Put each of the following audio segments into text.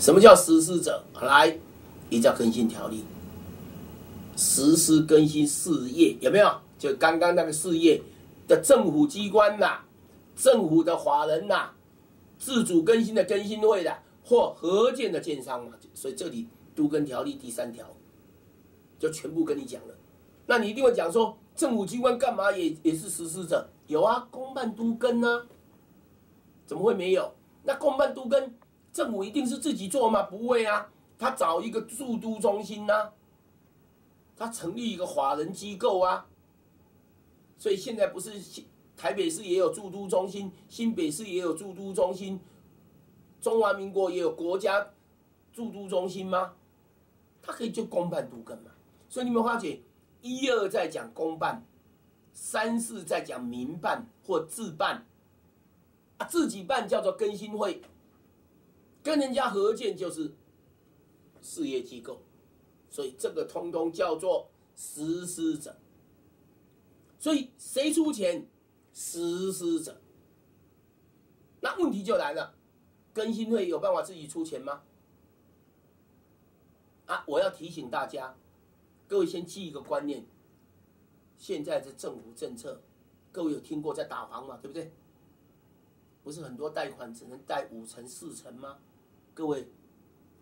什么叫实施者？来，也叫更新条例。实施更新事业有没有？就刚刚那个事业的政府机关呐，政府的法人呐，自主更新的更新会的，或合建的建商嘛。所以这里都更条例第三条，就全部跟你讲了。那你一定会讲说，政府机关干嘛也也是实施者？有啊，公办都更呢，怎么会没有？那公办都更，政府一定是自己做吗？不会啊，他找一个驻都中心呐，他成立一个法人机构啊。所以现在不是台北市也有驻都中心，新北市也有驻都中心，中华民国也有国家驻都中心吗？他可以就公办都更嘛。所以你们发觉。一二在讲公办，三四在讲民办或自办，啊，自己办叫做更新会，跟人家合建就是事业机构，所以这个通通叫做实施者。所以谁出钱？实施者。那问题就来了，更新会有办法自己出钱吗？啊，我要提醒大家。各位先记一个观念，现在的政府政策，各位有听过在打房嘛？对不对？不是很多贷款只能贷五成四成吗？各位，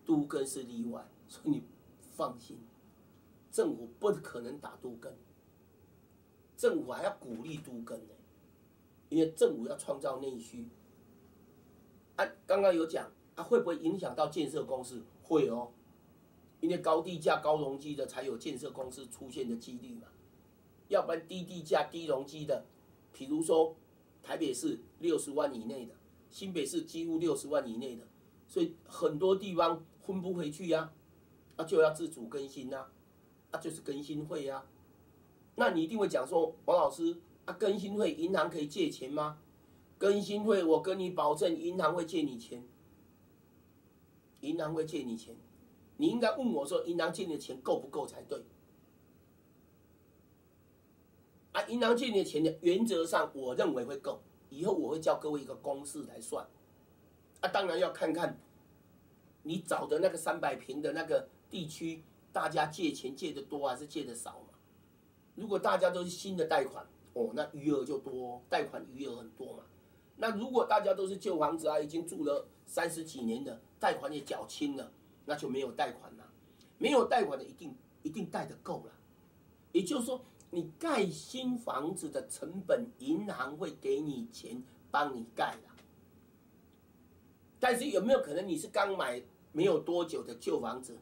都更是例外，所以你放心，政府不可能打都更，政府还要鼓励都更呢，因为政府要创造内需。啊，刚刚有讲，啊会不会影响到建设公司？会哦。因为高地价高容积的才有建设公司出现的几率嘛，要不然低地价低容积的，比如说台北市六十万以内的，新北市几乎六十万以内的，所以很多地方分不回去呀，啊就要自主更新呐，啊就是更新会呀，那你一定会讲说王老师啊更新会银行可以借钱吗？更新会我跟你保证银行会借你钱，银行会借你钱。你应该问我说，银行借你的钱够不够才对？啊，银行借你的钱呢，原则上我认为会够。以后我会教各位一个公式来算。啊，当然要看看你找的那个三百平的那个地区，大家借钱借的多还是借的少嘛？如果大家都是新的贷款，哦，那余额就多，贷款余额很多嘛。那如果大家都是旧房子啊，已经住了三十几年的，贷款也缴清了。那就没有贷款了，没有贷款的一定一定贷的够了，也就是说，你盖新房子的成本，银行会给你钱帮你盖的。但是有没有可能你是刚买没有多久的旧房子，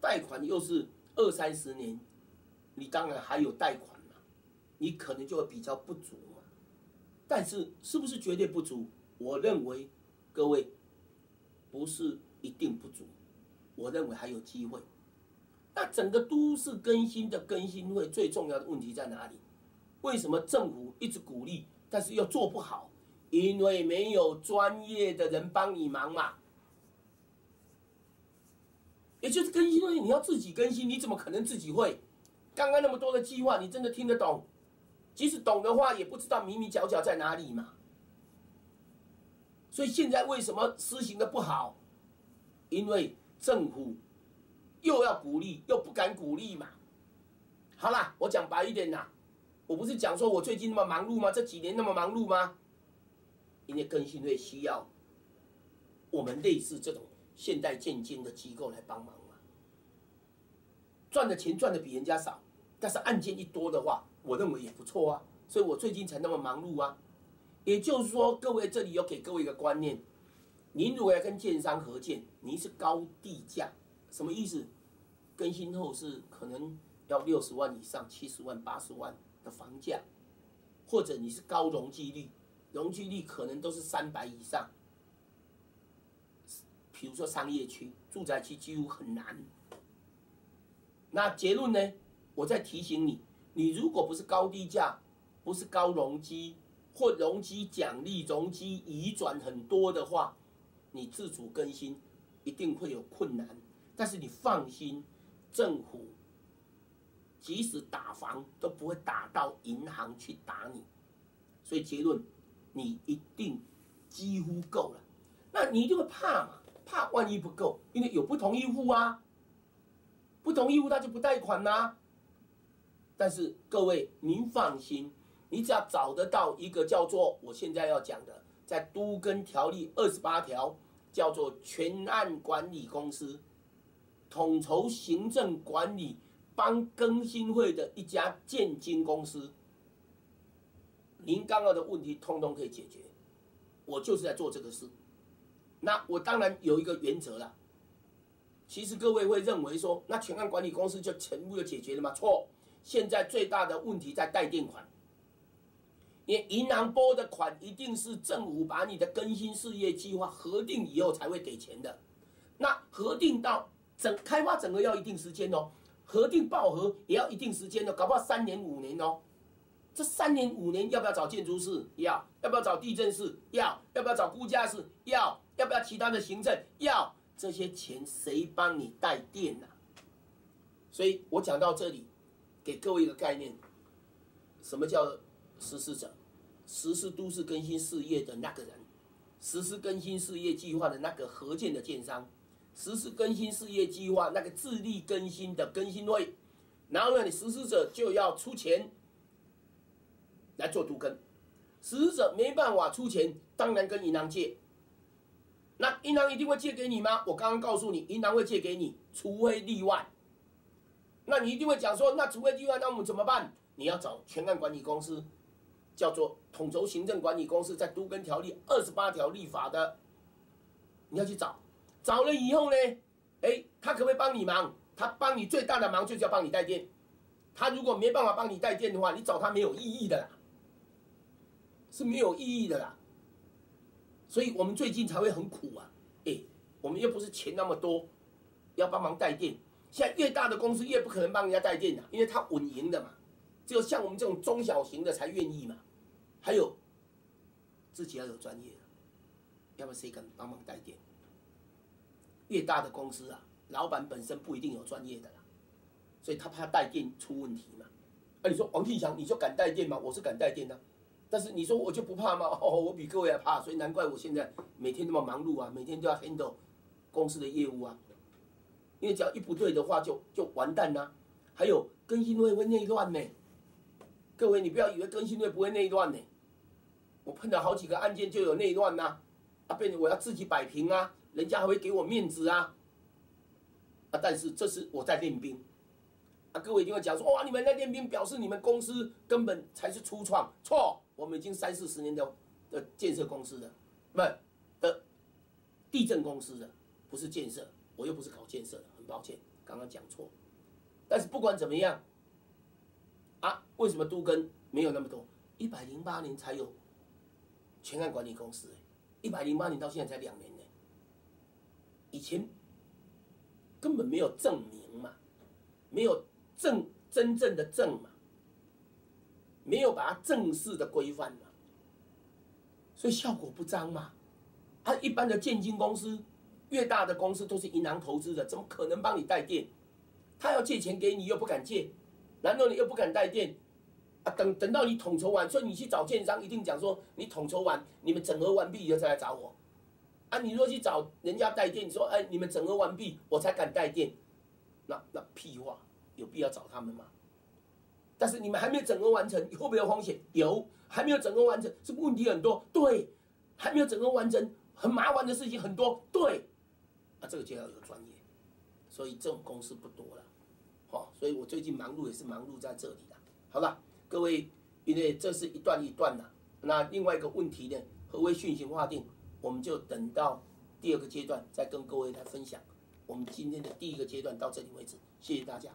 贷款又是二三十年，你当然还有贷款嘛，你可能就会比较不足嘛。但是是不是绝对不足？我认为各位不是一定不足。我认为还有机会。那整个都市更新的更新会最重要的问题在哪里？为什么政府一直鼓励，但是又做不好？因为没有专业的人帮你忙嘛。也就是更新会，你要自己更新，你怎么可能自己会？刚刚那么多的计划，你真的听得懂？即使懂的话，也不知道迷迷角角在哪里嘛。所以现在为什么施行的不好？因为。政府又要鼓励，又不敢鼓励嘛。好啦，我讲白一点啦，我不是讲说我最近那么忙碌吗？这几年那么忙碌吗？因为更新会需要我们类似这种现代建金的机构来帮忙嘛。赚的钱赚的比人家少，但是案件一多的话，我认为也不错啊。所以我最近才那么忙碌啊。也就是说，各位这里有给各位一个观念。您如果要跟建商合建，您是高地价，什么意思？更新后是可能要六十万以上、七十万、八十万的房价，或者你是高容积率，容积率可能都是三百以上。比如说商业区、住宅区几乎很难。那结论呢？我在提醒你，你如果不是高地价，不是高容积，或容积奖励、容积移转很多的话。你自主更新一定会有困难，但是你放心，政府即使打房都不会打到银行去打你，所以结论，你一定几乎够了。那你就会怕嘛？怕万一不够，因为有不同意户啊，不同意户他就不贷款呐。但是各位您放心，你只要找得到一个叫做我现在要讲的，在都更条例二十八条叫做全案管理公司，统筹行政管理帮更新会的一家建金公司，您刚刚的问题通通可以解决。我就是在做这个事。那我当然有一个原则了。其实各位会认为说，那全案管理公司就全部就解决了吗？错。现在最大的问题在待垫款，因为银行拨的款一定是政府把你的更新事业计划核定以后才会给钱的。那核定到整开发整个要一定时间哦，核定报核也要一定时间哦，搞不好三年五年哦。这三年五年要不要找建筑师？要。要不要找地震师？要。要不要找估价师？要。要不要其他的行政？要。这些钱谁帮你带电呢？所以我讲到这里，给各位一个概念：什么叫实施者？实施都市更新事业的那个人，实施更新事业计划的那个合建的建商，实施更新事业计划那个自力更新的更新会，然后呢，你实施者就要出钱。来做独根，实施者没办法出钱，当然跟银行借。那银行一定会借给你吗？我刚刚告诉你，银行会借给你，除非例外。那你一定会讲说，那除非例外，那我们怎么办？你要找全案管理公司，叫做统筹行政管理公司，在都根条例二十八条立法的，你要去找。找了以后呢，哎，他可不可以帮你忙？他帮你最大的忙就是要帮你带电。他如果没办法帮你带电的话，你找他没有意义的啦。是没有意义的啦，所以我们最近才会很苦啊！哎，我们又不是钱那么多，要帮忙带电。现在越大的公司越不可能帮人家带电的，因为它稳赢的嘛。只有像我们这种中小型的才愿意嘛。还有自己要有专业，要不谁敢帮忙带电？越大的公司啊，老板本身不一定有专业的啦，所以他怕带电出问题嘛。啊，你说王庆祥，你就敢带电吗？我是敢带电的。但是你说我就不怕吗？哦，我比各位还怕，所以难怪我现在每天那么忙碌啊，每天都要 handle 公司的业务啊。因为只要一不对的话，就就完蛋啦。还有更新会会内乱呢。各位，你不要以为更新会不会内乱呢。我碰到好几个案件就有内乱呐，啊，变成我要自己摆平啊，人家还会给我面子啊。啊，但是这是我在练兵。啊，各位一定会讲说，哇，你们在练兵，表示你们公司根本才是初创，错。我们已经三四十年的的建设公司的，不的地震公司的，不是建设，我又不是搞建设的，很抱歉，刚刚讲错。但是不管怎么样，啊，为什么都跟没有那么多？一百零八年才有全案管理公司，一百零八年到现在才两年，以前根本没有证明嘛，没有证真正的证嘛。没有把它正式的规范嘛，所以效果不彰嘛。他一般的建金公司，越大的公司都是银行投资的，怎么可能帮你带电？他要借钱给你又不敢借，难道你又不敢带电？啊，等等到你统筹完，所以你去找建商，一定讲说你统筹完，你们整合完毕以后再来找我。啊，你若去找人家带电，你说哎，你们整合完毕我才敢带电，那那屁话，有必要找他们吗？但是你们还没有整合完成，会不会有风险？有，还没有整合完成，是问题很多。对，还没有整合完成，很麻烦的事情很多。对，啊，这个就要有专业，所以这种公司不多了，好，所以我最近忙碌也是忙碌在这里了。好了，各位，因为这是一段一段的，那另外一个问题呢，何为训行划定？我们就等到第二个阶段再跟各位来分享。我们今天的第一个阶段到这里为止，谢谢大家。